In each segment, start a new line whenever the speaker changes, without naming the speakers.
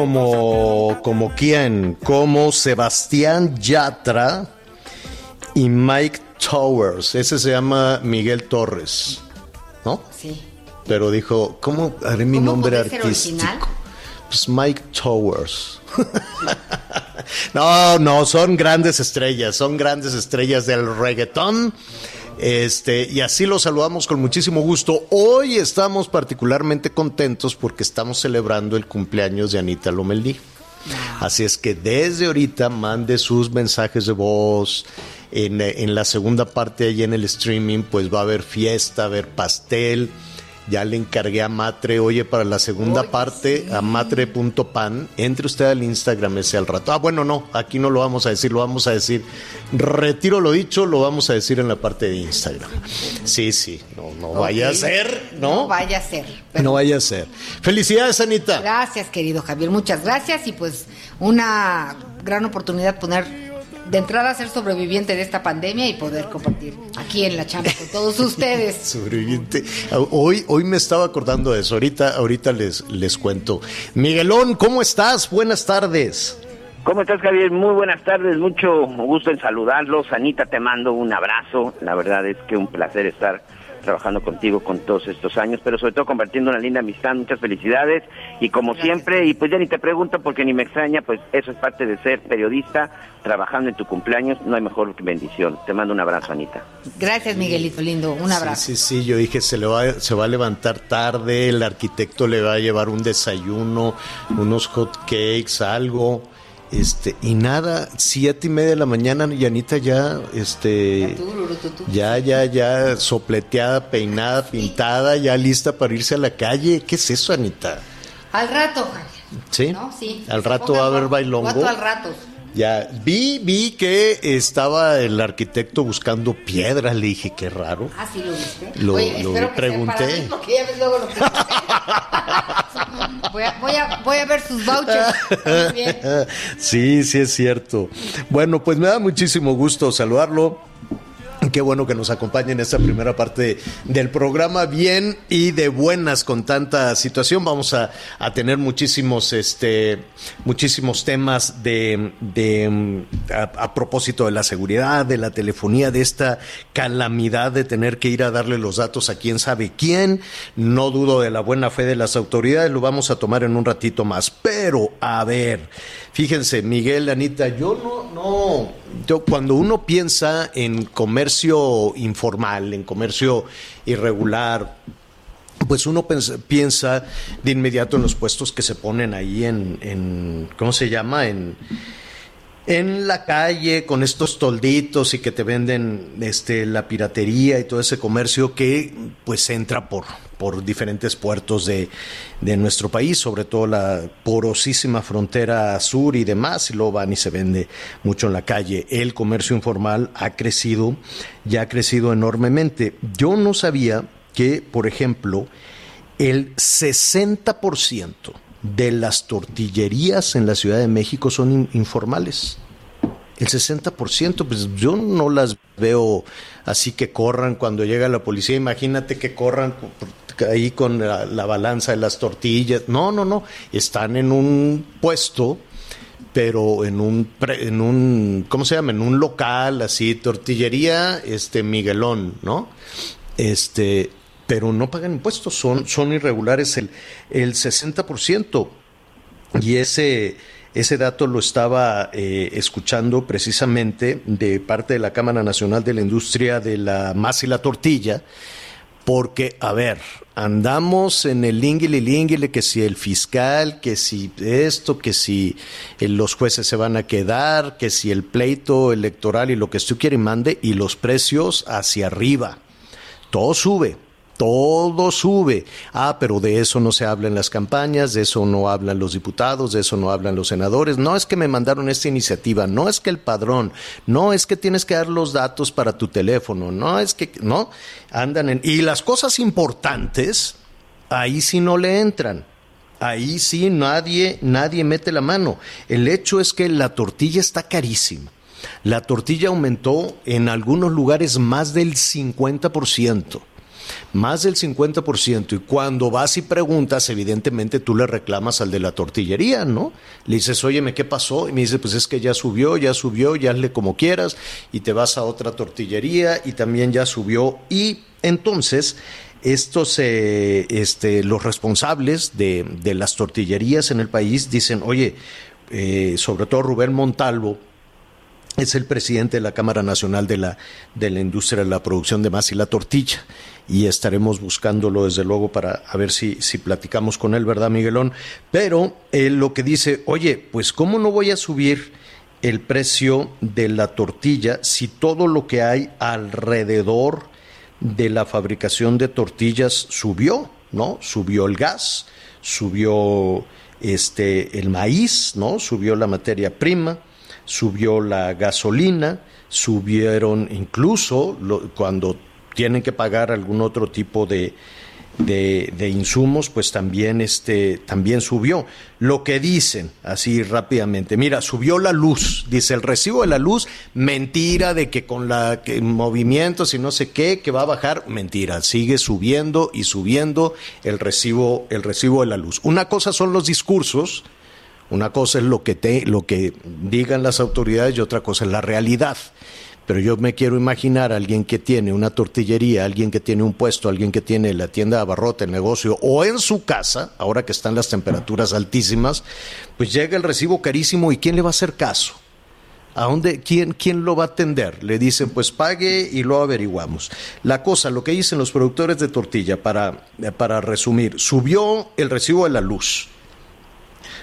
Como, como quién, como Sebastián Yatra y Mike Towers. Ese se llama Miguel Torres, ¿no?
Sí.
Pero dijo, ¿cómo haré mi
¿Cómo
nombre artístico?
original?
Pues Mike Towers. no, no, son grandes estrellas, son grandes estrellas del reggaetón. Este, y así los saludamos con muchísimo gusto. Hoy estamos particularmente contentos porque estamos celebrando el cumpleaños de Anita Lomelí. Así es que desde ahorita mande sus mensajes de voz. En, en la segunda parte, ahí en el streaming, pues va a haber fiesta, va a haber pastel. Ya le encargué a Matre, oye, para la segunda
Oye,
parte,
sí.
a matre.pan, entre usted al Instagram ese al rato. Ah, bueno, no, aquí no lo vamos a decir, lo vamos a decir. Retiro lo dicho, lo vamos a decir en la parte de Instagram. Sí, sí, no, no vaya a ser, ¿no?
No vaya a ser. Pero
No vaya a ser. Felicidades, Anita.
Gracias, querido Javier. Muchas gracias. Y pues una gran oportunidad poner de entrada ser sobreviviente de esta pandemia y poder compartir aquí en la chamba con todos ustedes.
Sobreviviente. Hoy, hoy me estaba acordando de eso. Ahorita, ahorita les, les cuento. Miguelón, ¿cómo estás? Buenas tardes.
¿Cómo estás, Javier? Muy buenas tardes, mucho gusto en saludarlos. Anita, te mando un abrazo. La verdad es que un placer estar trabajando contigo con todos estos años, pero sobre todo compartiendo una linda amistad. Muchas felicidades. Y como siempre, y pues ya ni te pregunto porque ni me extraña, pues eso es parte de ser periodista, trabajando en tu cumpleaños. No hay mejor bendición. Te mando un abrazo, Anita.
Gracias, Miguelito lindo. Un abrazo.
Sí, sí, sí. Yo dije, se, le va, se va a levantar tarde. El arquitecto le va a llevar un desayuno, unos hot cakes, algo. Este, y nada, siete y media de la mañana, y Anita ya, este, ya, ya, ya, sopleteada, peinada, pintada, ya lista para irse a la calle. ¿Qué es eso, Anita?
Al rato, Javier.
¿Sí?
¿No? Sí.
Al rato va a haber bailongo.
al rato.
Ya, vi, vi que estaba el arquitecto buscando piedras, le dije, qué raro.
Ah, sí, lo viste.
Lo-
Oye,
lo
espero que
pregunté.
para mí, porque ya ves luego lo que voy, a, voy, a, voy a ver sus vouchers.
Sí, sí es cierto. Bueno, pues me da muchísimo gusto saludarlo. Qué bueno que nos acompañe en esta primera parte del programa, bien y de buenas con tanta situación. Vamos a, tener muchísimos, este, muchísimos temas de, de a, a propósito de la seguridad, de la telefonía, de esta calamidad de tener que ir a darle los datos a quién sabe quién. No dudo de la buena fe de las autoridades, lo vamos a tomar en un ratito más. Pero, a ver, fíjense, Miguel, Anita, yo no, no, yo cuando uno piensa en comercio informal, en comercio irregular, pues uno piensa de inmediato en los puestos que se ponen ahí en, en ¿cómo se llama? En, en la calle con estos tolditos y que te venden este la piratería y todo ese comercio que pues entra por por diferentes puertos de, de, nuestro país, sobre todo la porosísima frontera sur y demás, y luego van y se vende mucho en la calle. El comercio informal ha crecido, ya ha crecido enormemente. Yo no sabía que, por ejemplo, el 60% de las tortillerías en la Ciudad de México son informales. El 60%, pues yo no las veo así que corran cuando llega la policía. Imagínate que corran ahí con la, la balanza de las tortillas. No, no, no. Están en un puesto pero en un en un ¿cómo se llama? en un local así tortillería este Miguelón, ¿no? Este pero no pagan impuestos, son, son irregulares el, el 60%. Y ese, ese dato lo estaba eh, escuchando precisamente de parte de la Cámara Nacional de la Industria de la Masa y la Tortilla, porque, a ver, andamos en el linguile linguile, que si el fiscal, que si esto, que si eh, los jueces se van a quedar, que si el pleito electoral y lo que usted quiere y mande, y los precios hacia arriba. Todo sube, todo sube. Ah, pero de eso no se habla en las campañas, de eso no hablan los diputados, de eso no hablan los senadores. No es que me mandaron esta iniciativa, no es que el padrón, no es que tienes que dar los datos para tu teléfono, no es que, no, andan en... Y las cosas importantes, ahí sí no le entran. Ahí sí nadie, nadie mete la mano. El hecho es que la tortilla está carísima. La tortilla aumentó en algunos lugares más del 50% más del 50%. Y cuando vas y preguntas, evidentemente tú le reclamas al de la tortillería, ¿no? Le dices, óyeme, ¿qué pasó? Y me dice, pues es que ya subió, ya subió, ya hazle como quieras, y te vas a otra tortillería y también ya subió. Y entonces estos, eh, este, los responsables de, de, las tortillerías en el país dicen, oye, eh, sobre todo Rubén Montalvo, es el presidente de la Cámara Nacional de la, de la Industria de la Producción de Masa y la Tortilla y estaremos buscándolo desde luego para a ver si, si platicamos con él, ¿verdad, Miguelón? Pero él lo que dice, oye, pues ¿cómo no voy a subir el precio de la tortilla si todo lo que hay alrededor de la fabricación de tortillas subió, ¿no? Subió el gas, subió este el maíz, ¿no? Subió la materia prima, subió la gasolina, subieron incluso lo, cuando tienen que pagar algún otro tipo de, de, insumos, pues también, este, también subió. Lo que dicen, así rápidamente, mira, subió la luz, dice el recibo de la luz, mentira de que con la que, movimientos y no sé qué, que va a bajar, mentira, sigue subiendo y subiendo el recibo, el recibo de la luz. Una cosa son los discursos, una cosa es lo que, te, lo que digan las autoridades y otra cosa es la realidad. Pero yo me quiero imaginar a alguien que tiene una tortillería, alguien que tiene un puesto, alguien que tiene la tienda de abarrote, el negocio, o en su casa, ahora que están las temperaturas altísimas, pues llega el recibo carísimo y ¿quién le va a hacer caso? ¿A dónde, quién, quién lo va a atender? Le dicen, pues pague y lo averiguamos. La cosa, lo que dicen los productores de tortilla, para, para resumir, subió el recibo de la luz,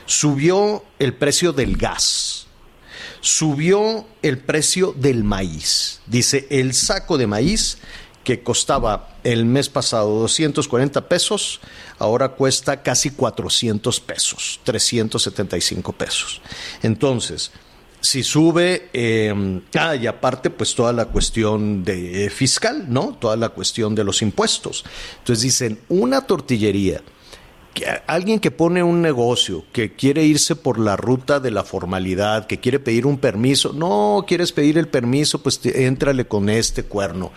subió el precio del gas, subió el precio del maíz. Dice, el saco de maíz que costaba el mes pasado 240 pesos, ahora cuesta casi 400 pesos, 375 pesos. Entonces, si sube, eh, ah, y aparte, pues toda la cuestión de eh, fiscal, ¿no? Toda la cuestión de los impuestos. Entonces dicen, una tortillería alguien que pone un negocio, que quiere irse por la ruta de la formalidad, que quiere pedir un permiso, no quieres pedir el permiso, pues éntrale con este cuerno.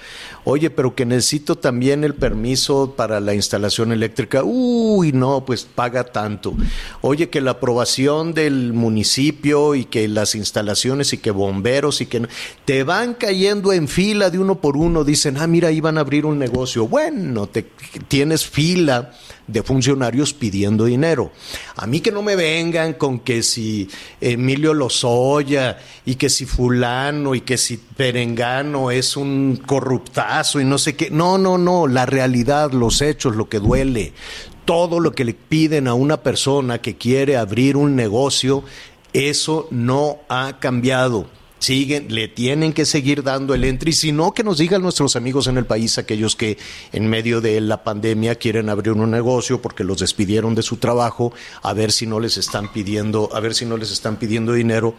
Oye, pero que necesito también el permiso para la instalación eléctrica. Uy, no, pues paga tanto. Oye, que la aprobación del municipio y que las instalaciones y que bomberos y que te van cayendo en fila de uno por uno. Dicen, ah, mira, ahí van a abrir un negocio. Bueno, te tienes fila de funcionarios pidiendo dinero. A mí que no me vengan con que si Emilio Lozoya y que si fulano y que si Perengano es un corruptazo y no sé qué. No, no, no, la realidad, los hechos, lo que duele. Todo lo que le piden a una persona que quiere abrir un negocio, eso no ha cambiado siguen, le tienen que seguir dando el entre y si no, que nos digan nuestros amigos en el país, aquellos que en medio de la pandemia quieren abrir un negocio porque los despidieron de su trabajo, a ver si no les están pidiendo, a ver si no les están pidiendo dinero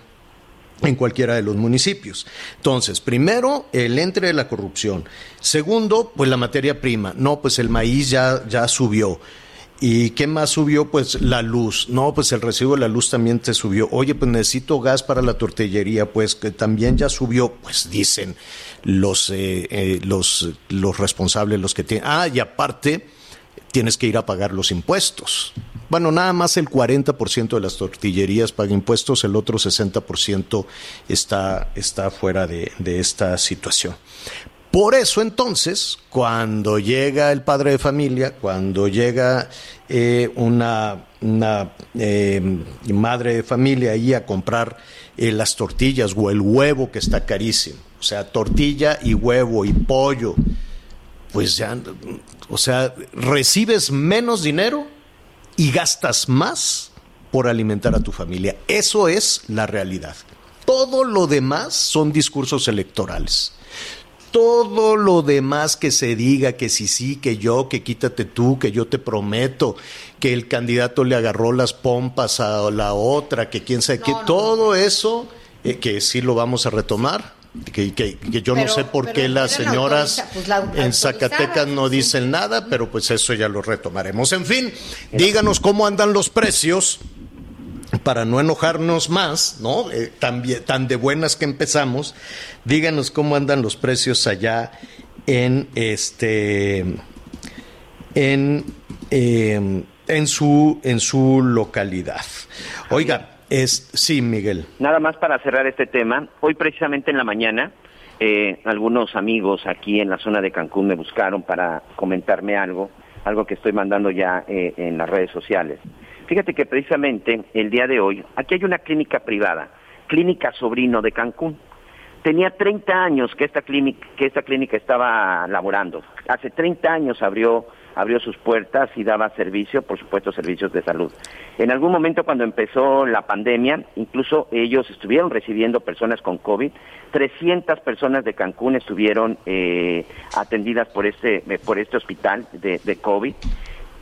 en cualquiera de los municipios. Entonces, primero, el entre de la corrupción. Segundo, pues la materia prima. No, pues el maíz ya, ya subió. ¿Y qué más subió? Pues la luz. No, pues el recibo de la luz también te subió. Oye, pues necesito gas para la tortillería, pues que también ya subió. Pues dicen los, eh, eh, los, los responsables, los que tienen. Ah, y aparte, tienes que ir a pagar los impuestos. Bueno, nada más el 40% de las tortillerías paga impuestos, el otro 60% está, está fuera de, de esta situación. Por eso entonces, cuando llega el padre de familia, cuando llega eh, una, eh, madre de familia ahí a comprar eh, las tortillas o el huevo que está carísimo, o sea, tortilla y huevo y pollo, pues ya, o sea, recibes menos dinero y gastas más por alimentar a tu familia. Eso es la realidad. Todo lo demás son discursos electorales todo lo demás que se diga, que si sí, que yo, que quítate tú, que yo te prometo, que el candidato le agarró las pompas a la otra, que quién sabe qué, todo eso, eh, que sí lo vamos a retomar. Que, que, que yo no sé por qué las señoras
pues la
en Zacatecas no
sí.
dicen nada, pero pues eso ya lo retomaremos. En fin, díganos cómo andan los precios para no enojarnos más, ¿no? Eh, tan, de buenas que empezamos, díganos cómo andan los precios allá en este en eh, en su en su localidad. Oiga, es sí, Miguel.
Nada más para cerrar este tema, hoy precisamente en la mañana, eh, algunos amigos aquí en la zona de Cancún me buscaron para comentarme algo, algo que estoy mandando ya eh, en las redes sociales. Fíjate que precisamente el día de hoy, aquí hay una clínica privada, Clínica Sobrino de Cancún. Tenía 30 años que esta clínica, que esta clínica estaba laborando. Hace 30 años abrió, abrió sus puertas y daba servicio, por supuesto, servicios de salud. En algún momento cuando empezó la pandemia, incluso ellos estuvieron recibiendo personas con COVID. 300 personas de Cancún estuvieron eh, atendidas por este, este hospital de COVID.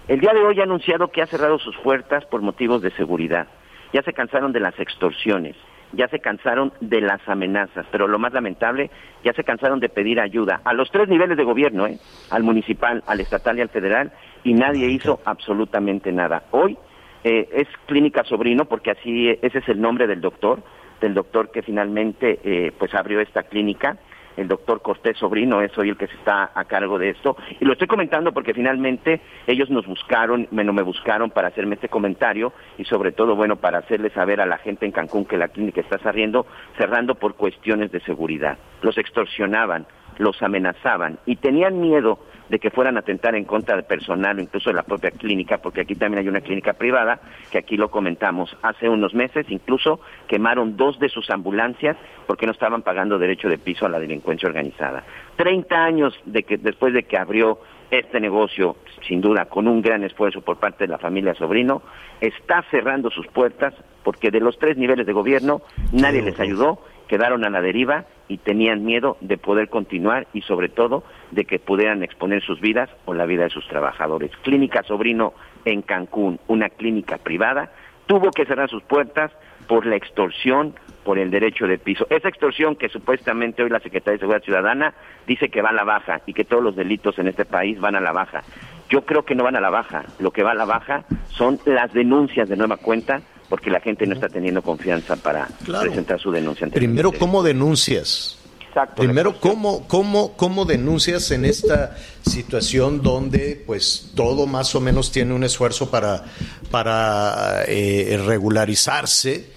El día de hoy ha anunciado que ha cerrado sus puertas por motivos de seguridad. Ya se cansaron de las extorsiones, ya se cansaron de las amenazas, pero lo más lamentable, ya se cansaron de pedir ayuda a los tres niveles de gobierno, ¿eh? al municipal, al estatal y al federal, y nadie hizo absolutamente nada. Hoy eh, es Clínica Sobrino, porque así ese es el nombre del doctor, del doctor que finalmente eh, pues abrió esta clínica el doctor Cortés Sobrino es hoy el que se está a cargo de esto. Y lo estoy comentando porque finalmente ellos nos buscaron, bueno, me buscaron para hacerme este comentario y sobre todo, bueno, para hacerle saber a la gente en Cancún que la clínica está cerrando, cerrando por cuestiones de seguridad. Los extorsionaban, los amenazaban y tenían miedo de que fueran a atentar en contra del personal o incluso de la propia clínica, porque aquí también hay una clínica privada, que aquí lo comentamos. Hace unos meses incluso quemaron dos de sus ambulancias porque no estaban pagando derecho de piso a la delincuencia organizada. Treinta años de que, después de que abrió este negocio, sin duda, con un gran esfuerzo por parte de la familia Sobrino, está cerrando sus puertas porque de los tres niveles de gobierno nadie les ayudó, quedaron a la deriva y tenían miedo de poder continuar y sobre todo de que pudieran exponer sus vidas o la vida de sus trabajadores. Clínica Sobrino en Cancún, una clínica privada, tuvo que cerrar sus puertas por la extorsión, por el derecho de piso. Esa extorsión que supuestamente hoy la Secretaría de Seguridad Ciudadana dice que va a la baja y que todos los delitos en este país van a la baja. Yo creo que no van a la baja. Lo que va a la baja son las denuncias de nueva cuenta porque la gente no está teniendo confianza para
Claro.
presentar su denuncia. ante el
Primero. ¿cómo denuncias?
Exacto,
Primero. ¿cómo, cómo, ¿cómo denuncias en esta situación donde pues todo más o menos tiene un esfuerzo para, para eh, regularizarse?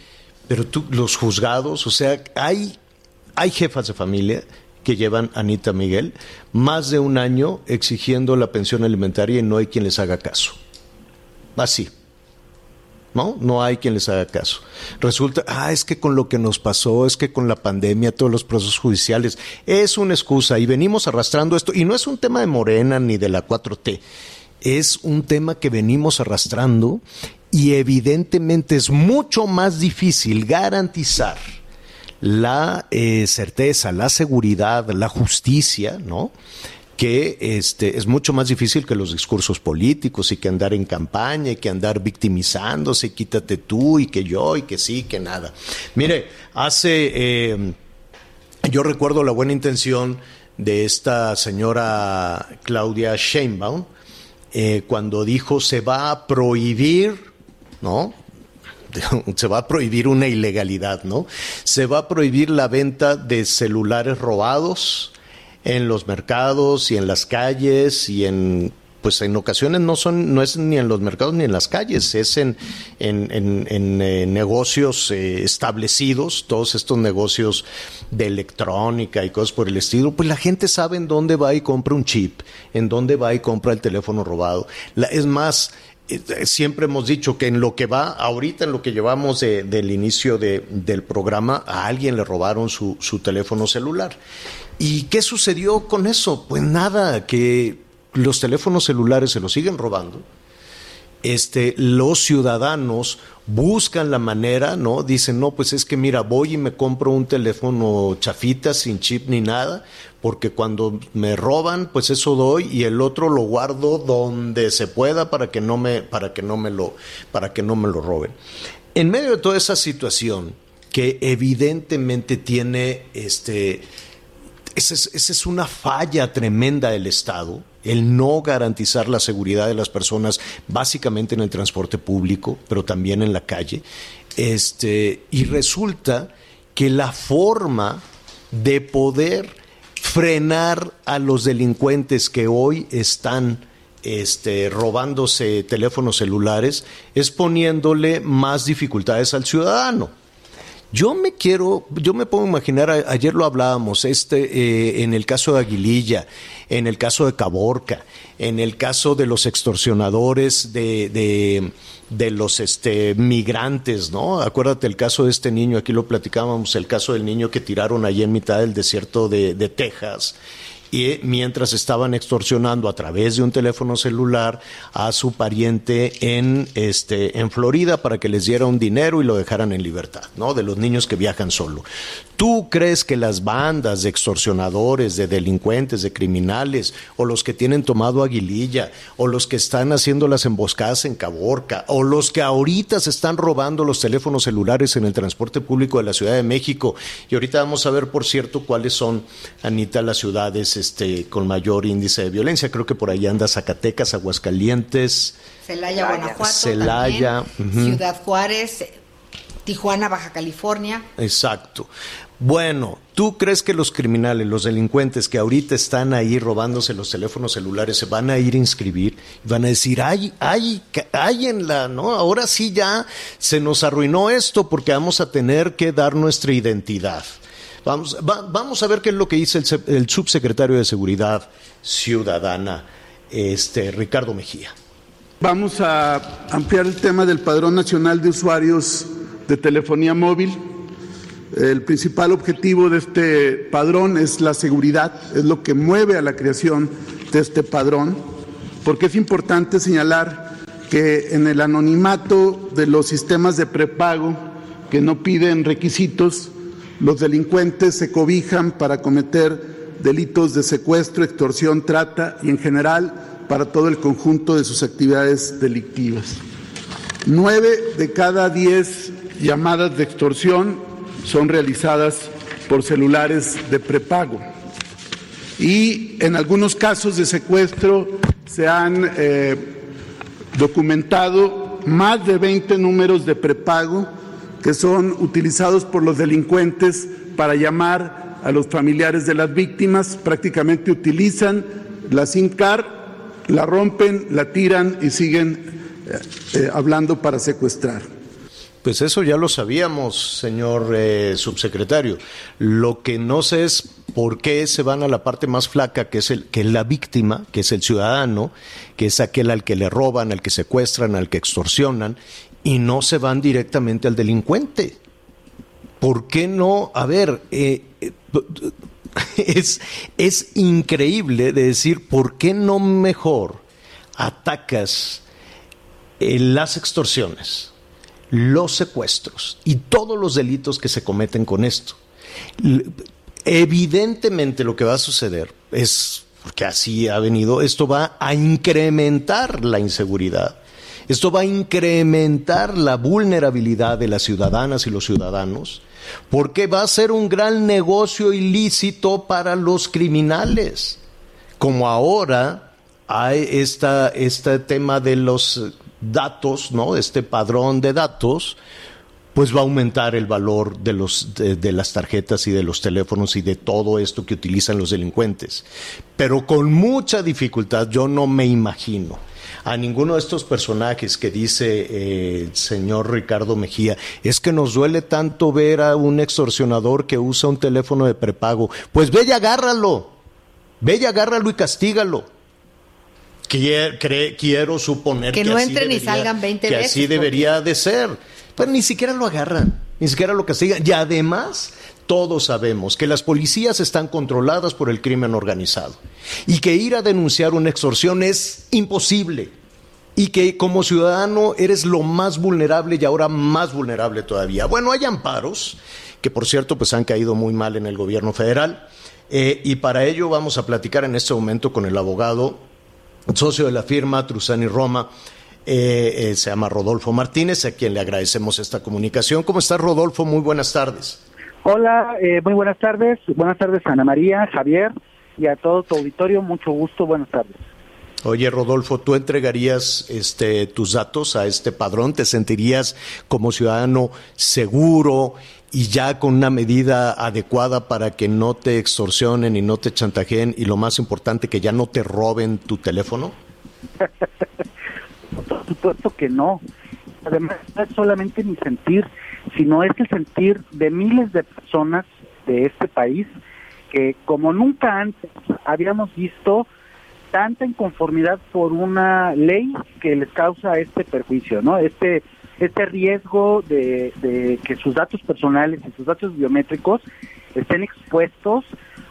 Pero tú, los juzgados, o sea, hay, hay jefas de familia que llevan, Anita Miguel, más de un año exigiendo la pensión alimentaria y no hay quien les haga caso. Así. ¿No? No hay quien les haga caso. Resulta, ah, es que con lo que nos pasó, es que con la pandemia, todos los procesos judiciales, es una excusa y venimos arrastrando esto. Y no es un tema de Morena ni de la 4T, es un tema que venimos arrastrando y evidentemente es mucho más difícil garantizar la eh, certeza, la seguridad, la justicia, ¿no? Que este, es mucho más difícil que los discursos políticos y que andar en campaña y que andar victimizándose, quítate tú y que yo y que sí, que nada. Mire, hace, eh, yo recuerdo la buena intención de esta señora Claudia Sheinbaum eh, cuando dijo se va a prohibir, ¿no? se va a prohibir una ilegalidad, ¿no? Se va a prohibir la venta de celulares robados, en los mercados y en las calles y en pues en ocasiones no son no es ni en los mercados ni en las calles es en en, eh, negocios eh, establecidos todos estos negocios de electrónica y cosas por el estilo pues la gente sabe en dónde va y compra un chip en dónde va y compra el teléfono robado es más eh, siempre hemos dicho que en lo que va, ahorita en lo que llevamos del inicio del programa, a alguien le robaron su, su teléfono celular. ¿Y qué sucedió con eso? Pues nada, que los teléfonos celulares se los siguen robando. Este, los ciudadanos buscan la manera, ¿no? Dicen, no, pues es que mira, voy y me compro un teléfono chafita, sin chip ni nada, porque cuando me roban, pues eso doy y el otro lo guardo donde se pueda para que no me, para que no me lo, para que no me lo roben. En medio de toda esa situación, que evidentemente tiene este esa es, una falla tremenda del Estado, el no garantizar la seguridad de las personas, básicamente en el transporte público, pero también en la calle. Este, y resulta que la forma de poder frenar a los delincuentes que hoy están este, robándose teléfonos celulares es poniéndole más dificultades al ciudadano. Yo me quiero, yo me puedo imaginar, ayer lo hablábamos, este, eh, en el caso de Aguililla, en el caso de Caborca, en el caso de los extorsionadores de, de, de los este, migrantes, ¿no? Acuérdate el caso de este niño, aquí lo platicábamos, el caso del niño que tiraron allí en mitad del desierto de, de Texas y mientras estaban extorsionando a través de un teléfono celular a su pariente en este en Florida para que les diera un dinero y lo dejaran en libertad, ¿no? De los niños que viajan solo. ¿Tú crees que las bandas de extorsionadores, de delincuentes, de criminales, o los que tienen tomado aguililla, o los que están haciendo las emboscadas en Caborca, o los que ahorita se están robando los teléfonos celulares en el transporte público de la Ciudad de México? Y ahorita vamos a ver, por cierto, cuáles son, Anita, las ciudades este, con mayor índice de violencia. Creo que por ahí anda Zacatecas, Aguascalientes.
Celaya, Guanajuato.
Celaya.
Ciudad Juárez. Tijuana, Baja California.
Exacto. Bueno, ¿tú crees que los criminales, los delincuentes que ahorita están ahí robándose los teléfonos celulares se van a ir a inscribir? Van a decir, ay, ay, ay en la, ¿no? Ahora sí ya se nos arruinó esto porque vamos a tener que dar nuestra identidad. Vamos, vamos a ver qué es lo que dice el, el subsecretario de Seguridad Ciudadana, este, Ricardo Mejía.
Vamos a ampliar el tema del Padrón Nacional de Usuarios de Telefonía Móvil el principal objetivo de este padrón es la seguridad, es lo que mueve a la creación de este padrón, porque es importante señalar que en el anonimato de los sistemas de prepago que no piden requisitos, los delincuentes se cobijan para cometer delitos de secuestro, extorsión, trata y en general para todo el conjunto de sus actividades delictivas. Nueve de cada diez llamadas de extorsión son realizadas por celulares de prepago. Y en algunos casos de secuestro se han eh, documentado más de 20 números de prepago que son utilizados por los delincuentes para llamar a los familiares de las víctimas. Prácticamente utilizan la SIM card, la rompen, la tiran y siguen eh, eh, hablando para secuestrar.
Pues eso ya lo sabíamos, señor eh, subsecretario. Lo que no sé es por qué se van a la parte más flaca, que es, el, que es la víctima, que es el ciudadano, que es aquel al que le roban, al que secuestran, al que extorsionan, y no se van directamente al delincuente. ¿Por qué no? A ver, eh, eh, es, es increíble de decir, ¿por qué no mejor atacas las extorsiones? los secuestros y todos los delitos que se cometen con esto. Evidentemente lo que va a suceder es, porque así ha venido, esto va a incrementar la inseguridad. Esto va a incrementar la vulnerabilidad de las ciudadanas y los ciudadanos, porque va a ser un gran negocio ilícito para los criminales. Como ahora hay este tema de los datos, ¿no? Este padrón de datos, pues va a aumentar el valor de, los, de, las tarjetas y de los teléfonos y de todo esto que utilizan los delincuentes. Pero con mucha dificultad, yo no me imagino a ninguno de estos personajes que dice eh, el señor Ricardo Mejía, es que nos duele tanto ver a un extorsionador que usa un teléfono de prepago. Pues ve y agárralo, ve y agárralo y castígalo. Quiero, suponer
que, no entren y salgan 20
que así debería de ser. Pero ni siquiera lo agarran, ni siquiera lo castigan. Y además, todos sabemos que las policías están controladas por el crimen organizado y que ir a denunciar una extorsión es imposible y que como ciudadano eres lo más vulnerable y ahora más vulnerable todavía. Bueno, hay amparos que por cierto pues han caído muy mal en el gobierno federal eh, y para ello vamos a platicar en este momento con el abogado socio de la firma Trusani Roma. Eh, eh, se llama Rodolfo Martínez, a quien le agradecemos esta comunicación. ¿Cómo estás, Rodolfo? Muy buenas tardes.
Hola, eh, muy buenas tardes. Buenas tardes, Ana María, Javier y a todo tu auditorio. Mucho gusto. Buenas tardes.
Oye, Rodolfo, ¿tú entregarías este, tus datos a este padrón? ¿Te sentirías como ciudadano seguro y ya con una medida adecuada para que no te extorsionen y no te chantajeen y lo más importante, que ya no te roben tu teléfono?
Por supuesto que no. Además, no es solamente mi sentir, sino es el sentir de miles de personas de este país que como nunca antes habíamos visto tanta inconformidad por una ley que les causa este perjuicio, ¿no? Este este riesgo de, de que sus datos personales y sus datos biométricos estén expuestos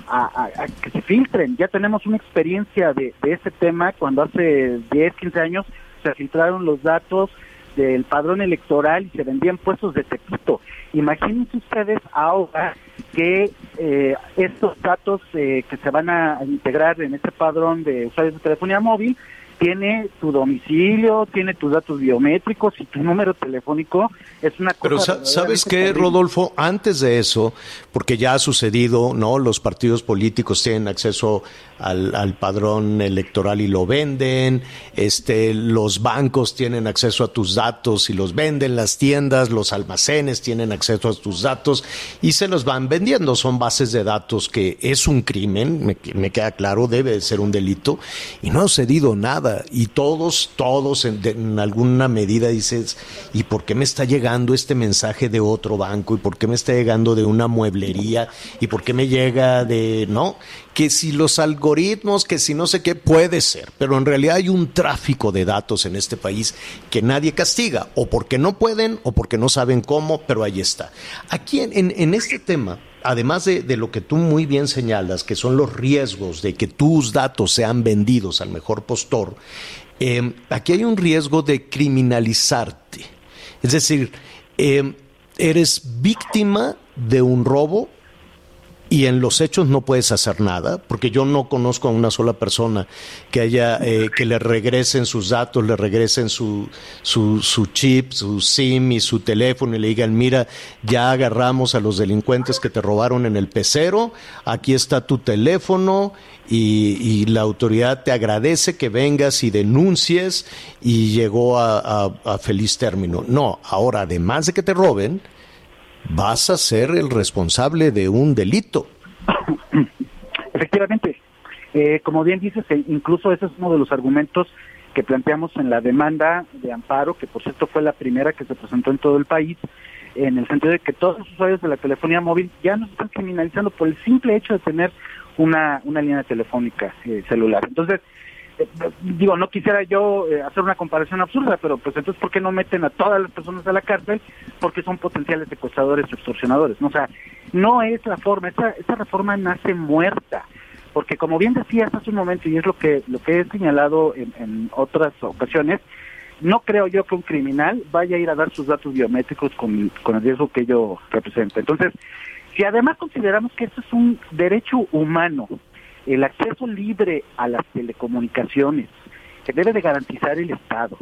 a, que se filtren. Ya tenemos una experiencia de, de este tema cuando hace 10, 15 años se filtraron los datos del padrón electoral y se vendían puestos de tepito. Imagínense ustedes ahora que eh, estos datos eh, que se van a integrar en este padrón de usuarios de telefonía móvil tiene tu domicilio, tiene tus datos biométricos y tu número telefónico. Es una cosa.
Pero ¿sabes qué, Rodolfo? Antes de eso, porque ya ha sucedido, ¿no? Los partidos políticos tienen acceso al, padrón electoral y lo venden, este, los bancos tienen acceso a tus datos y los venden, las tiendas, los almacenes tienen acceso a tus datos y se los van vendiendo. Son bases de datos que es un crimen, me, me queda claro, debe de ser un delito y no ha sucedido nada. Y todos, todos en, alguna medida dices, ¿y por qué me está llegando este mensaje de otro banco? ¿Y por qué me está llegando de una mueblería? ¿Y por qué me llega de, no? que si los algoritmos, que si no sé qué, puede ser, pero en realidad hay un tráfico de datos en este país que nadie castiga, o porque no pueden, o porque no saben cómo, pero ahí está. Aquí en, en este tema, además de, de, lo que tú muy bien señalas, que son los riesgos de que tus datos sean vendidos al mejor postor, eh, aquí hay un riesgo de criminalizarte. Es decir, eh, eres víctima de un robo y en los hechos no puedes hacer nada, porque yo no conozco a una sola persona que haya eh, que le regresen sus datos, le regresen su, su, su, chip, su SIM y su teléfono y le digan, mira, ya agarramos a los delincuentes que te robaron en el pecero, aquí está tu teléfono y, la autoridad te agradece que vengas y denuncies y llegó a feliz término. No, ahora además de que te roben, vas a ser el responsable de un delito.
Efectivamente, eh, como bien dices, eh, incluso ese es uno de los argumentos que planteamos en la demanda de amparo, que por cierto fue la primera que se presentó en todo el país, en el sentido de que todos los usuarios de la telefonía móvil ya nos están criminalizando por el simple hecho de tener una, una línea telefónica eh, celular. Entonces, digo, no quisiera yo eh, hacer una comparación absurda, pero pues entonces, ¿por qué no meten a todas las personas a la cárcel? Porque son potenciales secuestradores o extorsionadores. ¿no? O sea, no es la forma, esa, esa reforma nace muerta. Porque como bien decías hace un momento, y es lo que, lo que he señalado en, en otras ocasiones, no creo yo que un criminal vaya a ir a dar sus datos biométricos con, con el riesgo que ello representa. Entonces, Si además consideramos que esto es un derecho humano, el acceso libre a las telecomunicaciones, que debe de garantizar el Estado,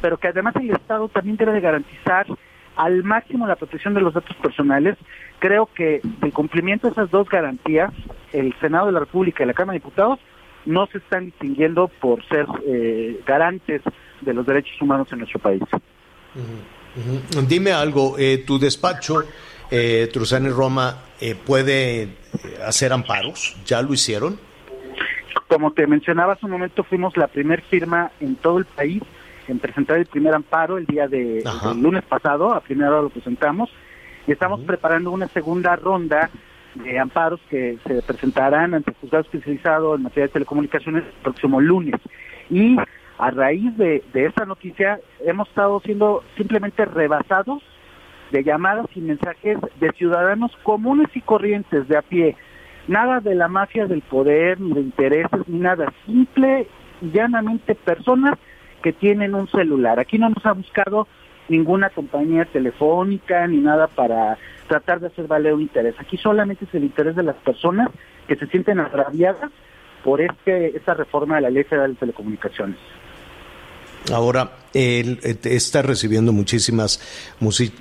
pero que además el Estado también debe de garantizar al máximo la protección de los datos personales, creo que el cumplimiento de esas dos garantías, el Senado de la República y la Cámara de Diputados no se están distinguiendo por ser eh, garantes de los derechos humanos en nuestro país.
Dime algo, eh, tu despacho, eh, Truzani Roma, eh, puede eh, hacer amparos, ¿ya lo hicieron?
Como te mencionaba hace un momento, fuimos la primer firma en todo el país en presentar el primer amparo el día de el lunes pasado, a primera hora lo presentamos, y estamos preparando una segunda ronda de amparos que se presentarán ante el juzgado especializado en materia de telecomunicaciones el próximo lunes. Y a raíz de, de esta noticia hemos estado siendo simplemente rebasados de llamadas y mensajes de ciudadanos comunes y corrientes de a pie. Nada de la mafia del poder, ni de intereses, ni nada. Simple y llanamente personas que tienen un celular. Aquí no nos ha buscado ninguna compañía telefónica ni nada para tratar de hacer valer un interés. Aquí solamente es el interés de las personas que se sienten agraviadas por este esta reforma de la Ley Federal de Telecomunicaciones.
Ahora, él eh, está recibiendo muchísimas,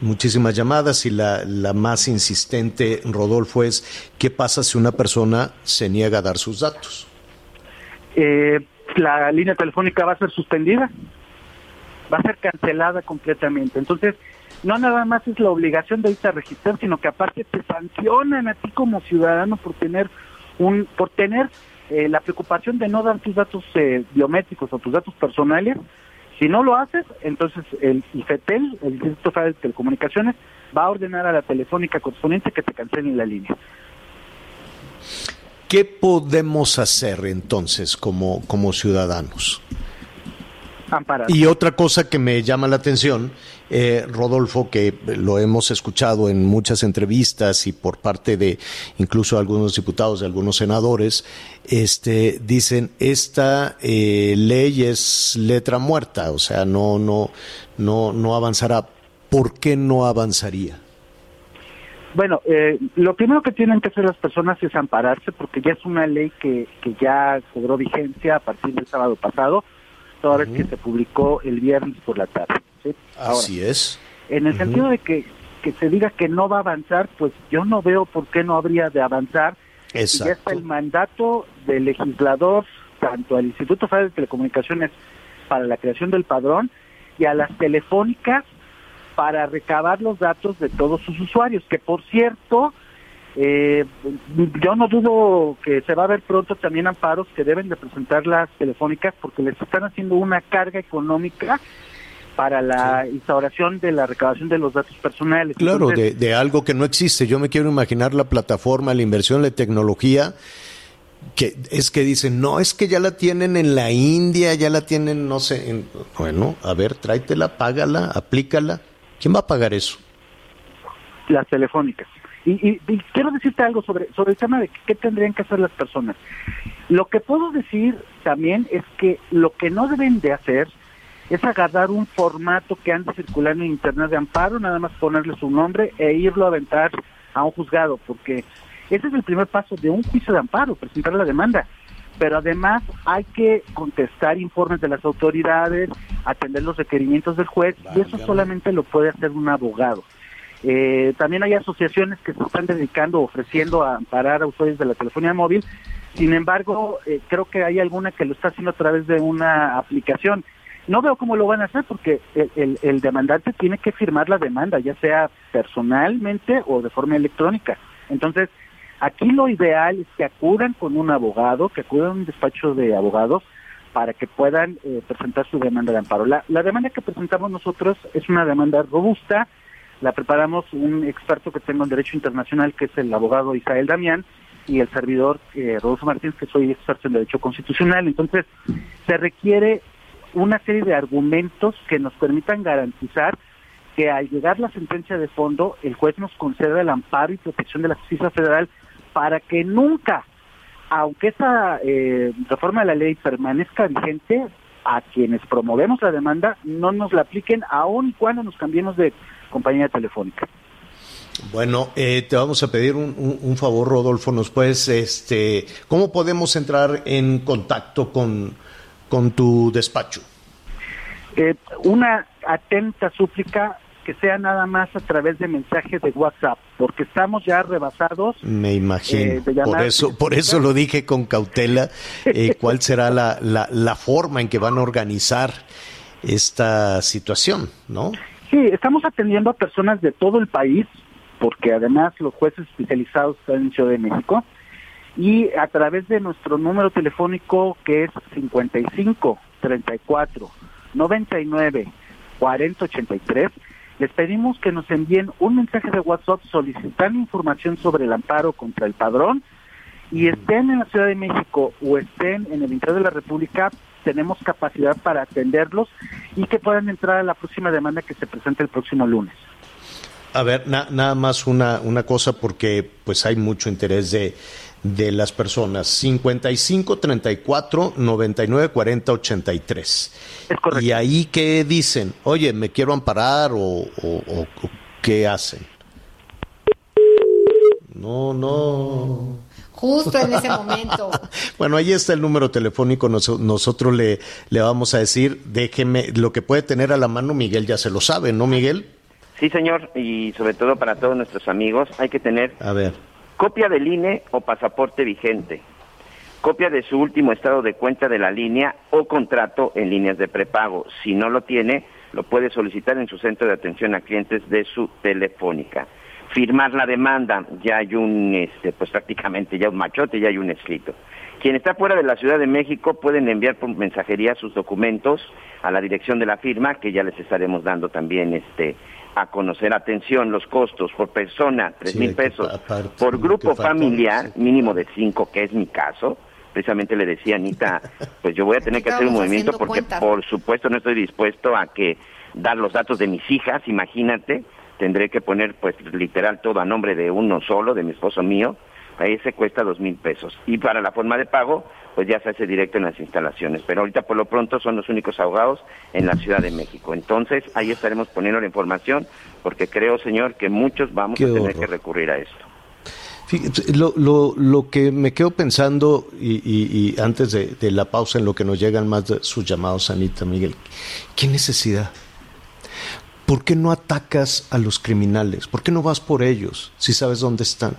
muchísimas llamadas y la, la más insistente, Rodolfo, es ¿qué pasa si una persona se niega a dar sus datos?
Eh, la línea telefónica va a ser suspendida, va a ser cancelada completamente. Entonces, no nada más es la obligación de irse a registrar, sino que aparte te sancionan a ti como ciudadano por tener un, por tener eh, la preocupación de no dar tus datos eh, biométricos o tus datos personales. Si no lo haces, entonces el IFETEL, el Instituto Federal de Telecomunicaciones, va a ordenar a la telefónica correspondiente que te cancelen la línea.
¿Qué podemos hacer entonces como, como ciudadanos? Y otra cosa que me llama la atención, eh, Rodolfo, que lo hemos escuchado en muchas entrevistas y por parte de incluso algunos diputados, de algunos senadores, este, dicen esta eh, ley es letra muerta, o sea, no, no, no, no avanzará. ¿Por qué no avanzaría?
Bueno, eh, lo primero que tienen que hacer las personas es ampararse porque ya es una ley que, que ya cobró vigencia a partir del sábado pasado, toda vez que se publicó el viernes por la tarde. ¿Sí? Ahora,
Así es.
en el sentido de que, que se diga que no va a avanzar, pues yo no veo por qué no habría de avanzar. Y ya está
Exacto.
el mandato del legislador, tanto al Instituto Federal de Telecomunicaciones para la creación del padrón y a las telefónicas para recabar los datos de todos sus usuarios, que por cierto, eh, yo no dudo que se va a ver pronto también amparos que deben de presentar las telefónicas porque les están haciendo una carga económica para la instauración de la recabación de los datos personales.
Claro,
Entonces,
de, de algo que no existe. Yo me quiero imaginar la plataforma, la inversión, la tecnología, que es que dicen, no, es que ya la tienen en la India, ya la tienen, no sé, en- bueno, a ver, tráetela, págala, aplícala. ¿Quién va a pagar eso?
las telefónicas. Y, y- y quiero decirte algo sobre, sobre el tema de qué tendrían que hacer las personas. Lo que puedo decir también es que lo que no deben de hacer es agarrar un formato que anda circulando en internet de amparo, nada más ponerle su nombre e irlo a aventar a un juzgado, porque ese es el primer paso de un juicio de amparo, presentar la demanda. Pero además hay que contestar informes de las autoridades, atender los requerimientos del juez, y eso solamente lo puede hacer un abogado. Eh, también hay asociaciones que se están dedicando, ofreciendo a amparar a usuarios de la telefonía móvil. Sin embargo, eh, creo que hay alguna que lo está haciendo a través de una aplicación. No veo cómo lo van a hacer porque el, el- demandante tiene que firmar la demanda, ya sea personalmente o de forma electrónica. Entonces, aquí lo ideal es que acudan con un abogado, que acudan a un despacho de abogados para que puedan eh, presentar su demanda de amparo. La, la demanda que presentamos nosotros es una demanda robusta, la preparamos un experto que tengo en Derecho Internacional, que es el abogado Isael Damián, y el servidor eh, Rodolfo Martínez, que soy experto en Derecho Constitucional. Entonces, se requiere una serie de argumentos que nos permitan garantizar que al llegar la sentencia de fondo, el juez nos conceda el amparo y protección de la justicia federal para que nunca, aunque esa eh, reforma de la ley permanezca vigente, a quienes promovemos la demanda no nos la apliquen aun y cuando nos cambiemos de compañía telefónica.
Bueno, eh, te vamos a pedir un- un favor, Rodolfo. ¿Nos puedes, este, cómo podemos entrar en contacto con, con tu despacho?
Eh, una atenta súplica que sea nada más a través de mensajes de WhatsApp, porque estamos ya rebasados.
Me imagino.
Eh, de
por eso, por eso lo dije con cautela. eh, ¿Cuál será la, la, la forma en que van a organizar esta situación, no?
Sí, estamos atendiendo a personas de todo el país, porque además los jueces especializados están en Ciudad de México, y a través de nuestro número telefónico que es 55 34 99 40 83, les pedimos que nos envíen un mensaje de WhatsApp solicitando información sobre el amparo contra el padrón y estén en la Ciudad de México o estén en el interior de la República, tenemos capacidad para atenderlos y que puedan entrar a la próxima demanda que se presente el próximo lunes.
A ver, na- nada más una, una cosa porque pues hay mucho interés de, de las personas. 55 34 99 40 83.
Es correcto.
Y ahí qué dicen, oye, me quiero amparar o, o- o- o qué hacen. No, no.
Justo en ese momento.
Bueno, ahí está el número telefónico. Nos- nosotros le, le vamos a decir, déjeme, lo que puede tener a la mano Miguel ya se lo sabe, ¿no, Miguel?
Sí, señor, y sobre todo para todos nuestros amigos, hay que tener
A ver.
Copia del INE o pasaporte vigente, copia de su último estado de cuenta de la línea o contrato en líneas de prepago. Si no lo tiene, lo puede solicitar en su centro de atención a clientes de su telefónica. Firmar la demanda, ya hay un, este, pues prácticamente ya un machote, ya hay un escrito. Quien está fuera de la Ciudad de México pueden enviar por mensajería sus documentos a la dirección de la firma, que ya les estaremos dando también este a conocer. Atención, los costos por persona, tres
Sí,
mil pesos.
aparte,
Por grupo
falta,
familiar,
sí.
mínimo de cinco, que es mi caso. Precisamente le decía Anita, pues yo voy a tener que hacer un movimiento porque por supuesto no estoy dispuesto a que dar los datos de mis hijas, imagínate, tendré que poner pues literal todo a nombre de uno solo, de mi esposo mío, ahí se cuesta dos mil pesos. Y para la forma de pago, pues ya se hace directo en las instalaciones. Pero ahorita por lo pronto son los únicos abogados en la Ciudad de México. Entonces ahí estaremos poniendo la información porque creo, señor, que muchos vamos
Qué
a tener
horror.
que recurrir a esto.
Fíjate, lo, lo, lo que me quedo pensando, y, y- y antes de, de la pausa, en lo que nos llegan más de sus llamados, Anita, Miguel, ¿qué necesidad? ¿Por qué no atacas a los criminales? ¿Por qué no vas por ellos si sabes dónde están?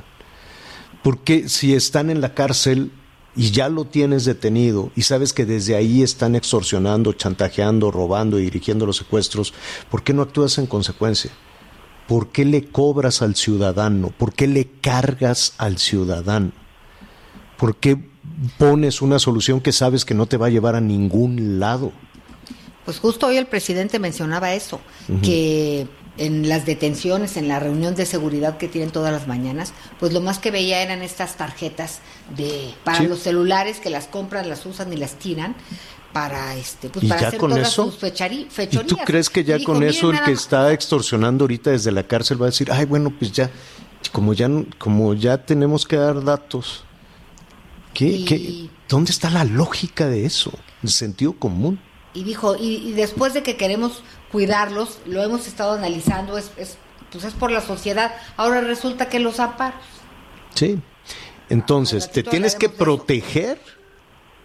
¿Por qué si están en la cárcel y ya lo tienes detenido y sabes que desde ahí están extorsionando, chantajeando, robando y dirigiendo los secuestros, ¿por qué no actúas en consecuencia? ¿Por qué le cobras al ciudadano? ¿Por qué le cargas al ciudadano? ¿Por qué pones una solución que sabes que no te va a llevar a ningún lado?
Pues justo hoy el presidente mencionaba eso, que en las detenciones, en la reunión de seguridad que tienen todas las mañanas, pues lo más que veía eran estas tarjetas de para
Sí.
los celulares que las compran, las usan y las tiran para este pues
¿Y
para
ya
hacer
con
todas
eso?
sus fechari-
¿Y
fechorías.
tú crees que ya
dijo,
con
"Miren
eso el que
más".
está extorsionando ahorita desde la cárcel va a decir, ay, bueno, pues ya, como ya, como ya tenemos que dar datos? ¿Qué,
Y-
qué- ¿Dónde está la lógica de eso? El sentido común.
y dijo y, y después de que queremos cuidarlos lo hemos estado analizando es, es pues es por la sociedad ahora resulta que los amparos
Sí. Entonces, te tienes que
de
proteger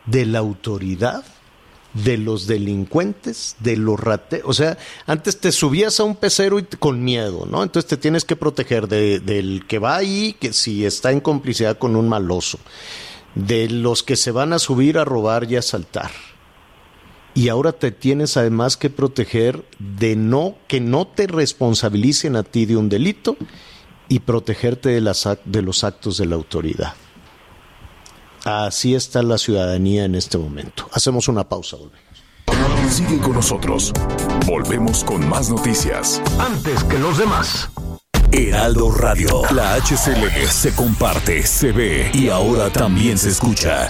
de la autoridad, de los delincuentes, de los rate... O sea, antes te subías a un pecero y con miedo, ¿no? Entonces te tienes que proteger de- del que va ahí, que si está en complicidad con un maloso, de los que se van a subir a robar y a asaltar. Y ahora te tienes además que proteger de no que no te responsabilicen a ti de un delito y protegerte de, las, ac- de los actos de la autoridad. Así está la ciudadanía en este momento. Hacemos una pausa, volvemos.
Sigue con nosotros. Volvemos con más noticias.
Antes que los demás.
Heraldo Radio. La HCL se comparte, se ve y ahora también se escucha.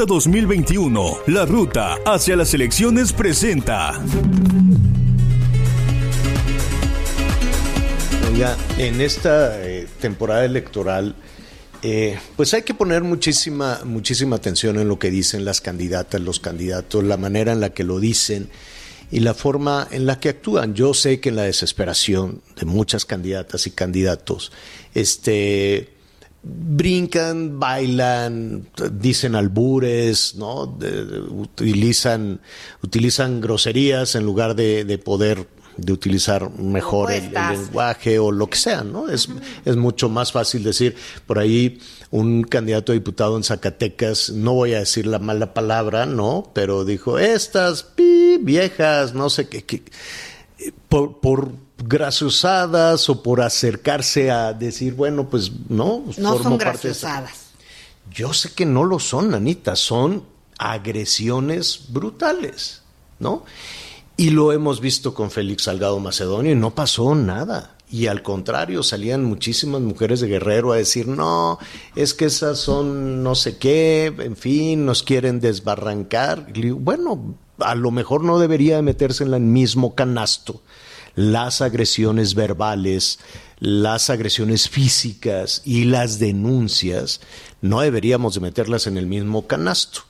Ruta 2021, la ruta hacia las elecciones presenta.
En esta eh, temporada electoral, eh, pues hay que poner muchísima, muchísima atención en lo que dicen las candidatas, los candidatos, la manera en la que lo dicen y la forma en la que actúan. Yo sé que en la desesperación de muchas candidatas y candidatos, este brincan, bailan, dicen albures, ¿no? De, de, utilizan, utilizan groserías en lugar de, de poder de utilizar mejor el, el, lenguaje o lo que sea, ¿no? Es, uh -huh. es mucho más fácil decir, por ahí un candidato a diputado en Zacatecas, no voy a decir la mala palabra, ¿no? Pero dijo, estas pi, viejas, no sé qué, qué por, por graciosadas o por acercarse a decir, bueno, pues no,
no son graciosadas.
Yo sé que no lo son, Anita, son agresiones brutales, ¿no? Y lo hemos visto con Félix Salgado Macedonio y no pasó nada. Y al contrario, salían muchísimas mujeres de Guerrero a decir, no, es que esas son no sé qué, en fin, nos quieren desbarrancar. Y bueno, a lo mejor no debería meterse en el mismo canasto las agresiones verbales, las agresiones físicas y las denuncias, no deberíamos de meterlas en el mismo canasto.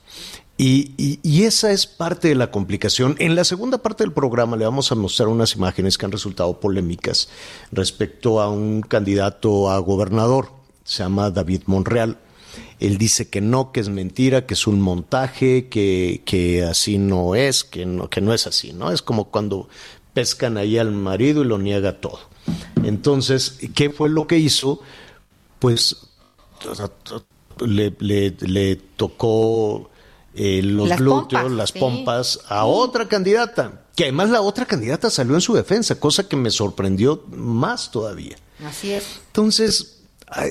Y, y, esa es parte de la complicación. En la segunda parte del programa le vamos a mostrar unas imágenes que han resultado polémicas respecto a un candidato a gobernador, se llama David Monreal. Él dice que no, que es mentira, que es un montaje, que, que así no es, que no, que no es así, ¿no? Es como cuando pescan ahí al marido y lo niega todo. Entonces, ¿qué fue lo que hizo? Pues le, le, le tocó eh, los
las
glúteos,
pompas,
las
sí.
pompas a otra candidata, que además la otra candidata salió en su defensa, cosa que me sorprendió más todavía.
Así es.
Entonces,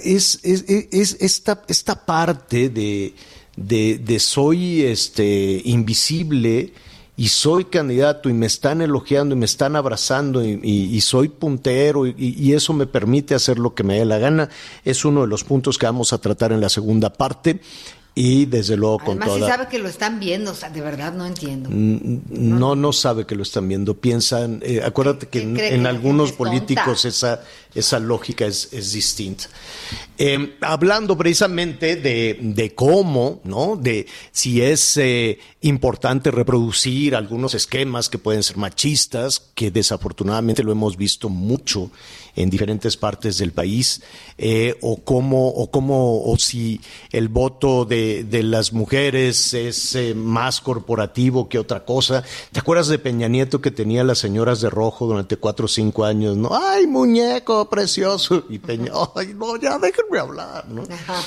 es, es, es esta, esta parte de, de, de soy este, invisible y soy candidato y me están elogiando y me están abrazando y, y, y soy puntero y, y, eso me permite hacer lo que me dé la gana, es uno de los puntos que vamos a tratar en la segunda parte y desde luego con
Además,
toda...
si sabe que lo están viendo, o sea, de verdad no entiendo.
No, no sabe que lo están viendo. Piensan, eh, acuérdate que en, en algunos políticos esa, esa lógica es, es distinta. Eh, hablando precisamente de, de, cómo, ¿no? De si es eh, importante reproducir algunos esquemas que pueden ser machistas, que desafortunadamente lo hemos visto mucho en diferentes partes del país, eh, o cómo, o cómo, o si el voto de, de las mujeres es eh, más corporativo que otra cosa. ¿Te acuerdas de Peña Nieto que tenía las señoras de rojo durante cuatro o cinco años? ¿No? ¡Ay, muñeco precioso! Y Peña, ¡ay, no, ya déjenme hablar! ¿no?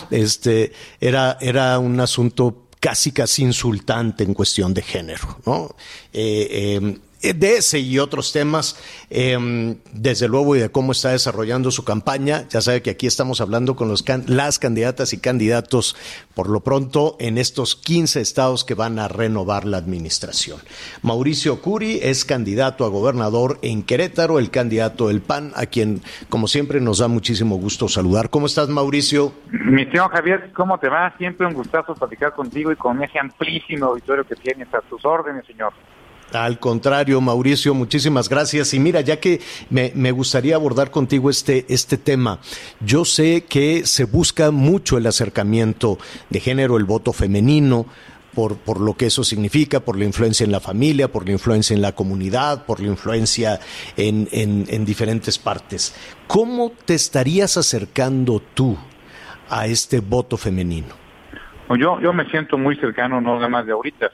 Este, era, era un asunto casi casi insultante en cuestión de género, ¿no? Eh, eh, de ese y otros temas, eh, desde luego, y de cómo está desarrollando su campaña. Ya sabe que aquí estamos hablando con los can las candidatas y candidatos, por lo pronto, en estos 15 estados que van a renovar la administración. Mauricio Curi es candidato a gobernador en Querétaro, el candidato del PAN, a quien, como siempre, nos da muchísimo gusto saludar. ¿Cómo estás, Mauricio?
Mi señor Javier, ¿cómo te va? Siempre un gustazo platicar contigo y con ese amplísimo auditorio que tienes a tus órdenes, señor.
Al contrario, Mauricio, muchísimas gracias. Y mira, ya que me, me, gustaría abordar contigo este, este tema, yo sé que se busca mucho el acercamiento de género, el voto femenino, por, por lo que eso significa, por la influencia en la familia, por la influencia en la comunidad, por la influencia en, en, en diferentes partes. ¿Cómo te estarías acercando tú a este voto femenino?
Yo, yo me siento muy cercano, no nada más de ahorita,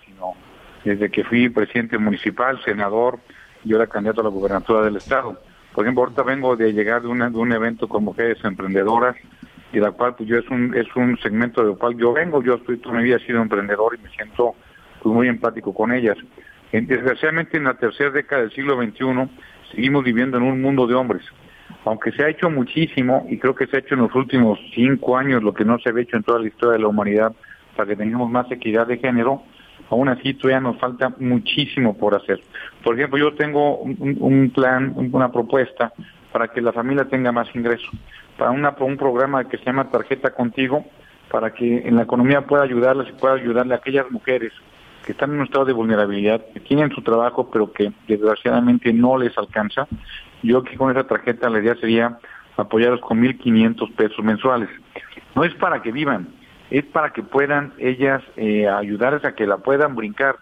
desde que fui presidente municipal, senador y ahora candidato a la gubernatura del estado. Por ejemplo, ahorita vengo de llegar de, una, un evento con mujeres emprendedoras y la cual pues yo es un es un segmento del cual yo vengo, yo estoy toda mi vida emprendedor y me siento pues, muy empático con ellas. Desgraciadamente en la tercera década del siglo XXI seguimos viviendo en un mundo de hombres. Aunque se ha hecho muchísimo, y creo que se ha hecho en los últimos cinco años lo que no se había hecho en toda la historia de la humanidad para que tengamos más equidad de género, aún así todavía nos falta muchísimo por hacer. Por ejemplo, yo tengo un, plan, una propuesta para que la familia tenga más ingresos. Para un programa que se llama Tarjeta Contigo, para que en la economía pueda ayudarlas y pueda ayudarle a aquellas mujeres que están en un estado de vulnerabilidad, que tienen su trabajo, pero que desgraciadamente no les alcanza. Yo aquí con esa tarjeta la idea sería apoyarlos con 1.500 pesos mensuales. No es para que vivan, es para que puedan ellas eh, ayudarles a que la puedan brincar.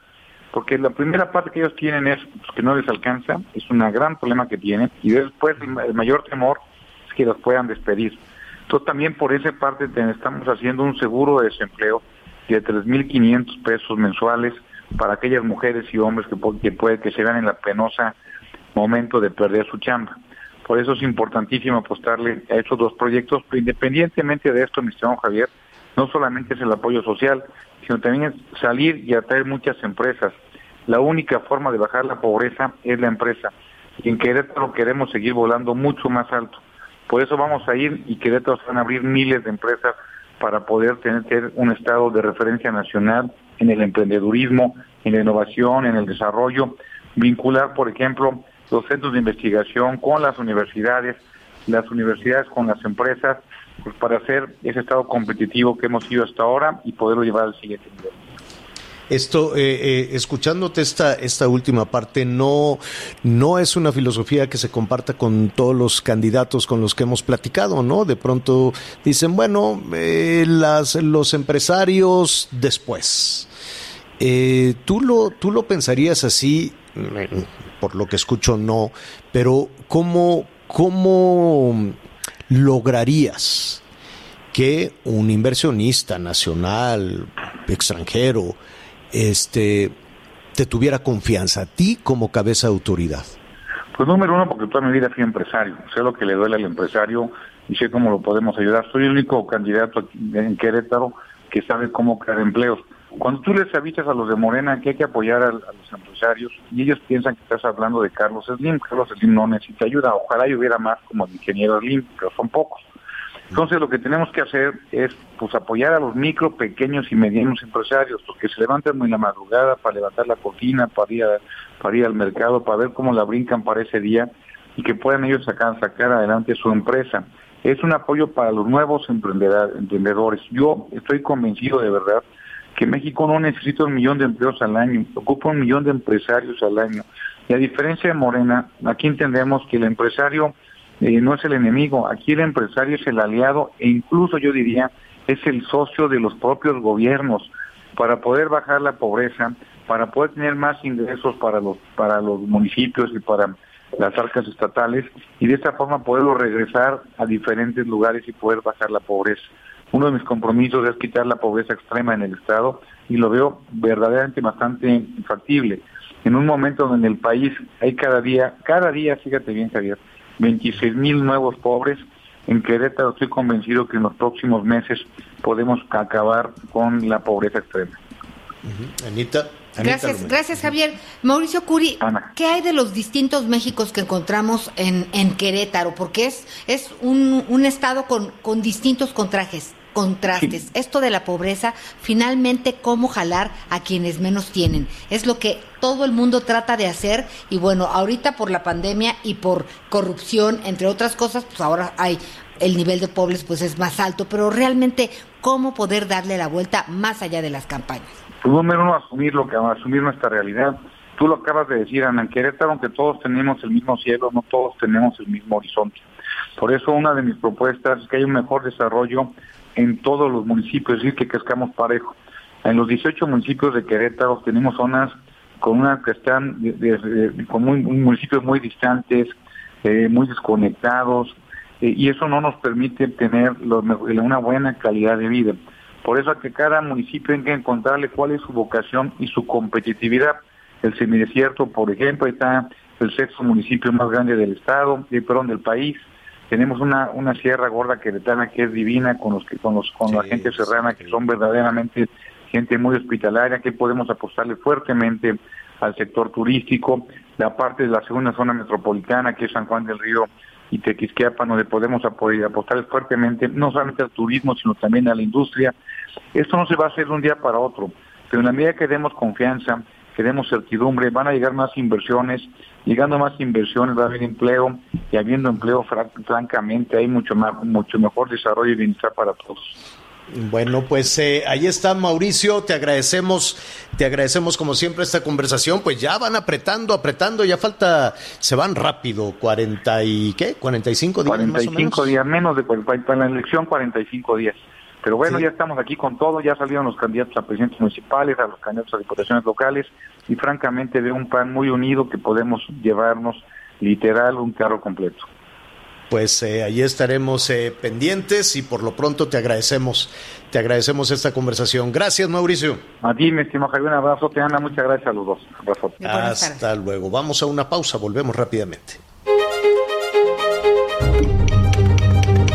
Porque la primera parte que ellos tienen es pues, que no les alcanza, es un gran problema que tienen, y después el mayor temor es que los puedan despedir. Entonces también por esa parte estamos haciendo un seguro de desempleo de 3.500 pesos mensuales para aquellas mujeres y hombres que, que, puede, que se vean en la penosa momento de perder su chamba. Por eso es importantísimo apostarle a estos dos proyectos, pero independientemente de esto, mi estimado Javier, no solamente es el apoyo social, sino también es salir y atraer muchas empresas. La única forma de bajar la pobreza es la empresa. Y en Querétaro queremos seguir volando mucho más alto. Por eso vamos a ir y Querétaro se van a abrir miles de empresas para poder tener un estado de referencia nacional en el emprendedurismo, en la innovación, en el desarrollo, vincular, por ejemplo, los centros de investigación con las universidades, las universidades con las empresas, pues para hacer ese estado competitivo que hemos sido hasta ahora y poderlo llevar al siguiente nivel.
Esto, eh, eh, escuchándote esta, esta última parte, no, no es una filosofía que se comparta con todos los candidatos con los que hemos platicado, ¿no? De pronto dicen, bueno, eh, las, los empresarios después. ¿tú, lo, ¿Tú lo pensarías así? Por lo que escucho, no. Pero, ¿cómo, cómo lograrías que un inversionista nacional, extranjero, este, te tuviera confianza a ti como cabeza de autoridad?
Pues número uno, porque toda mi vida fui empresario, sé lo que le duele al empresario y sé cómo lo podemos ayudar. Soy el único candidato en Querétaro que sabe cómo crear empleos. Cuando tú les avisas a los de Morena que hay que apoyar a, los empresarios y ellos piensan que estás hablando de Carlos Slim, Carlos Slim no necesita ayuda, ojalá hubiera más como el ingeniero Slim, pero son pocos. Entonces lo que tenemos que hacer es pues apoyar a los micro, pequeños y medianos empresarios, los que se levantan muy la madrugada para levantar la cortina, para ir, para ir al mercado, para ver cómo la brincan para ese día y que puedan ellos sacar, sacar adelante su empresa. Es un apoyo para los nuevos emprendedores. Yo estoy convencido de verdad que México no necesita un millón de empleos al año, ocupa un millón de empresarios al año. Y a diferencia de Morena, aquí entendemos que el empresario eh, no es el enemigo, aquí el empresario es el aliado e incluso yo diría es el socio de los propios gobiernos para poder bajar la pobreza, para poder tener más ingresos para los para los municipios y para las arcas estatales y de esta forma poderlo regresar a diferentes lugares y poder bajar la pobreza. Uno de mis compromisos es quitar la pobreza extrema en el Estado y lo veo verdaderamente bastante factible. En un momento donde en el país hay cada día, cada día, fíjate bien Javier, 26 mil nuevos pobres. En Querétaro estoy convencido que en los próximos meses podemos acabar con la pobreza extrema.
Anita.
Gracias, gracias Javier. Mauricio Curi, ¿qué hay de los distintos Méxicos que encontramos en, en Querétaro? Porque es, es un, un estado con, con distintos contrajes contrastes. Esto de la pobreza, finalmente, cómo jalar a quienes menos tienen. Es lo que todo el mundo trata de hacer y bueno, ahorita por la pandemia y por corrupción, entre otras cosas, pues ahora hay el nivel de pobres pues es más alto, pero realmente cómo poder darle la vuelta más allá de las campañas.
Pues número uno, asumir lo que asumir nuestra realidad. Tú lo acabas de decir, Ana, en Querétaro, aunque todos tenemos el mismo cielo, no todos tenemos el mismo horizonte. Por eso una de mis propuestas es que haya un mejor desarrollo en todos los municipios, es decir, que cascamos parejo. En los 18 municipios de Querétaro tenemos zonas con una que están con municipios muy distantes, eh, muy desconectados, eh, y eso no nos permite tener una buena calidad de vida. Por eso a que cada municipio tiene que encontrarle cuál es su vocación y su competitividad. El semidesierto, por ejemplo, está el sexto municipio más grande del estado, eh, perdón, del país, tenemos una, una sierra gorda queretana que es divina con los que con los con la gente serrana que son verdaderamente gente muy hospitalaria que podemos apostarle fuertemente al sector turístico. La parte de la segunda zona metropolitana que es San Juan del Río y Tequisquiapan donde podemos apostarle fuertemente no solamente al turismo sino también a la industria esto no se va a hacer de un día para otro pero en la medida que demos confianza queremos certidumbre, van a llegar más inversiones, llegando más inversiones va a haber empleo y habiendo empleo francamente hay mucho más, mucho mejor desarrollo y bienestar para todos.
Bueno, pues eh, ahí está Mauricio, te agradecemos, te agradecemos como siempre esta conversación, pues ya van apretando, apretando, ya falta, se van rápido, 40 y qué, 45 días
45
más o menos.
días, menos de para la elección 45 días. Pero bueno, ya estamos aquí con todo, ya salieron los candidatos a presidentes municipales, a los candidatos a diputaciones locales y francamente veo un pan muy unido que podemos llevarnos literal un carro completo.
Pues eh, allí estaremos eh, pendientes y por lo pronto te agradecemos, te agradecemos esta conversación. Gracias, Mauricio.
A ti, mi estimado Javier, un abrazo, te Ana, muchas gracias a los dos. Abrazo.
Hasta luego. Vamos a una pausa, volvemos rápidamente.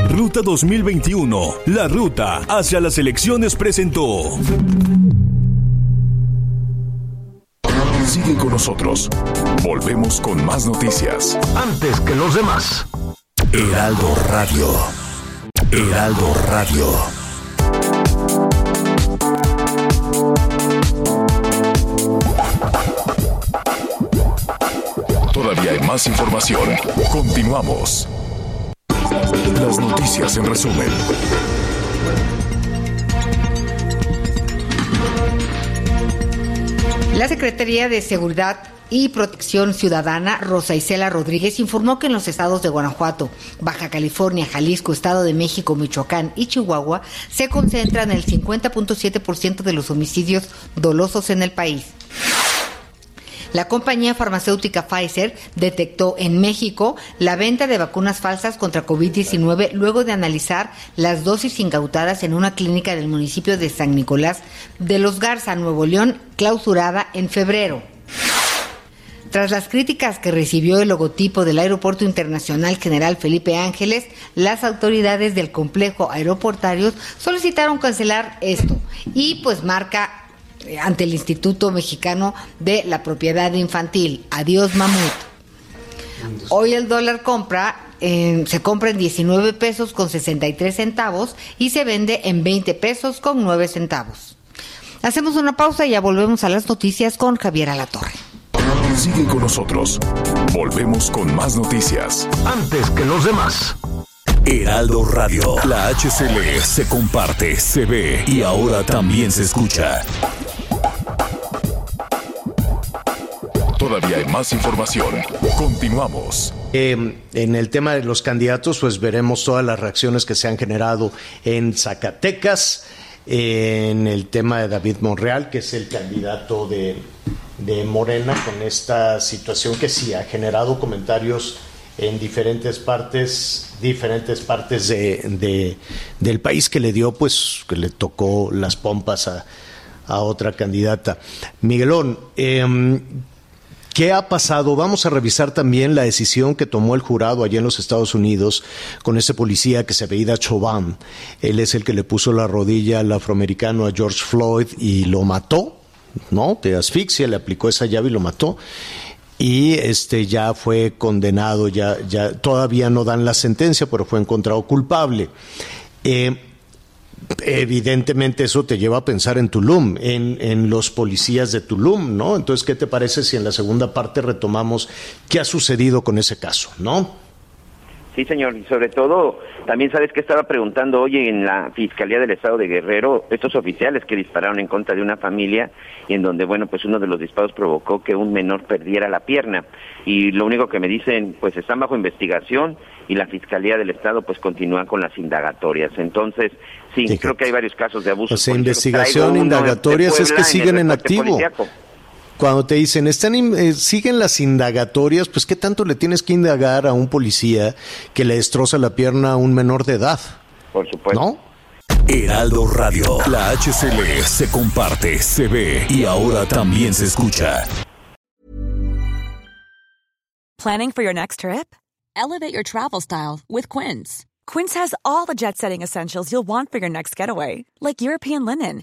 Ruta 2021, la ruta hacia las elecciones presentó. Sigue con nosotros. Volvemos con más noticias.
Antes que los demás.
Heraldo Radio. Heraldo Radio. Todavía hay más información. Continuamos. Las noticias en resumen.
La Secretaría de Seguridad y Protección Ciudadana, Rosa Isela Rodríguez, informó que en los estados de Guanajuato, Baja California, Jalisco, Estado de México, Michoacán y Chihuahua se concentran el 50.7% de los homicidios dolosos en el país. La compañía farmacéutica Pfizer detectó en México la venta de vacunas falsas contra COVID-19 luego de analizar las dosis incautadas en una clínica del municipio de San Nicolás de los Garza, Nuevo León, clausurada en febrero. Tras las críticas que recibió el logotipo del Aeropuerto Internacional General Felipe Ángeles, las autoridades del complejo aeroportario solicitaron cancelar esto y pues marca eh, ante el Instituto Mexicano de la Propiedad Infantil. Adiós, mamut. Hoy el dólar compra se compra en 19 pesos con 63 centavos y se vende en 20 pesos con 9 centavos. Hacemos una pausa y ya volvemos a las noticias con Javier Alatorre.
Sigue con nosotros. Volvemos con más noticias.
Antes que los demás.
Heraldo Radio. La HCL se comparte, se ve y ahora también se escucha. Todavía hay más información. Continuamos.
Eh, en el tema de los candidatos, pues veremos todas las reacciones que se han generado en Zacatecas, en el tema de David Monreal, que es el candidato de, de Morena, con esta situación que sí ha generado comentarios en diferentes partes, diferentes partes de, de- del país que le dio, pues, que le tocó las pompas a, a otra candidata. Miguelón, em, ¿Qué ha pasado? Vamos a revisar también la decisión que tomó el jurado allá en los Estados Unidos con ese policía que se veía Chauvin. Él es el que le puso la rodilla al afroamericano a George Floyd y lo mató, ¿no? De asfixia, le aplicó esa llave y lo mató. Y este ya fue condenado, ya, ya todavía no dan la sentencia, pero fue encontrado culpable. Eh, Evidentemente eso te lleva a pensar en Tulum, en, en los policías de Tulum, ¿no? Entonces, ¿qué te parece si en la segunda parte retomamos qué ha sucedido con ese caso, ¿no?
Sí, señor, y sobre todo, también sabes que estaba preguntando hoy en la Fiscalía del Estado de Guerrero, estos oficiales que dispararon en contra de una familia y en donde, bueno, pues uno de los disparos provocó que un menor perdiera la pierna. Y lo único que me dicen, pues están bajo investigación y la Fiscalía del Estado pues continúa con las indagatorias. Entonces, sí, creo que hay varios casos de abuso.
Sea, investigación, indagatorias, es que siguen en activo. Cuando te dicen, están in- eh, siguen las indagatorias, pues ¿qué tanto le tienes que indagar a un policía que le destroza la pierna a un menor de edad?
Por supuesto.
¿No?
Heraldo Radio. La HCL se comparte, se ve y ahora también se escucha.
Planning for your next trip? Elevate your travel style with Quince. Quince has all the jet setting essentials you'll want for your next getaway, like European linen,